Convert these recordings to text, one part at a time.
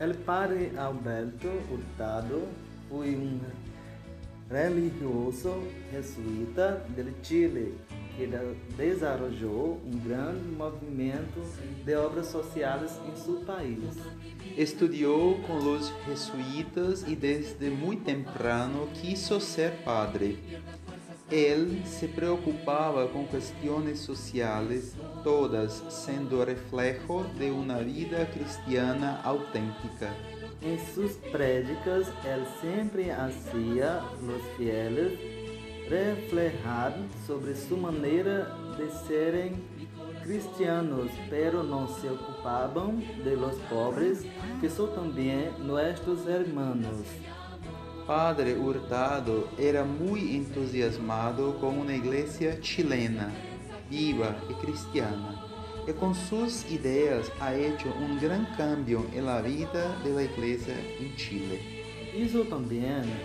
El padre Alberto Hurtado foi um religioso jesuíta del Chile que desenvolveu um grande movimento de obras sociais em seu país. Estudiou com os jesuítas e desde muito temprano quiso ser padre. Ele se preocupava com questões sociais, todas sendo reflejo de uma vida cristiana autêntica. Em suas prédicas, ele sempre hacía os fieles reflejar sobre sua maneira de serem cristianos, pero não se ocupavam de los pobres, que são também nossos hermanos. Padre Hurtado era muito entusiasmado com uma igreja chilena, viva e cristiana, e com suas ideias ha hecho um grande cambio en la vida de iglesia en Chile. Hizo também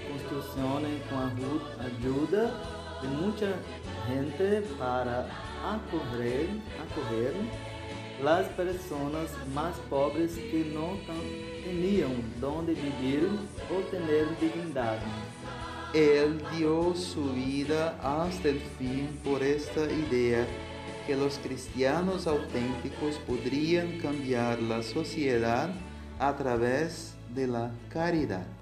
construções com a ajuda de muita gente para acolher, acolher as pessoas mais pobres que não tinham onde viver ou ter dignidade. Ele dio su vida hasta el fin por esta idea que los cristianos auténticos podrían cambiar la sociedad a través de la caridad.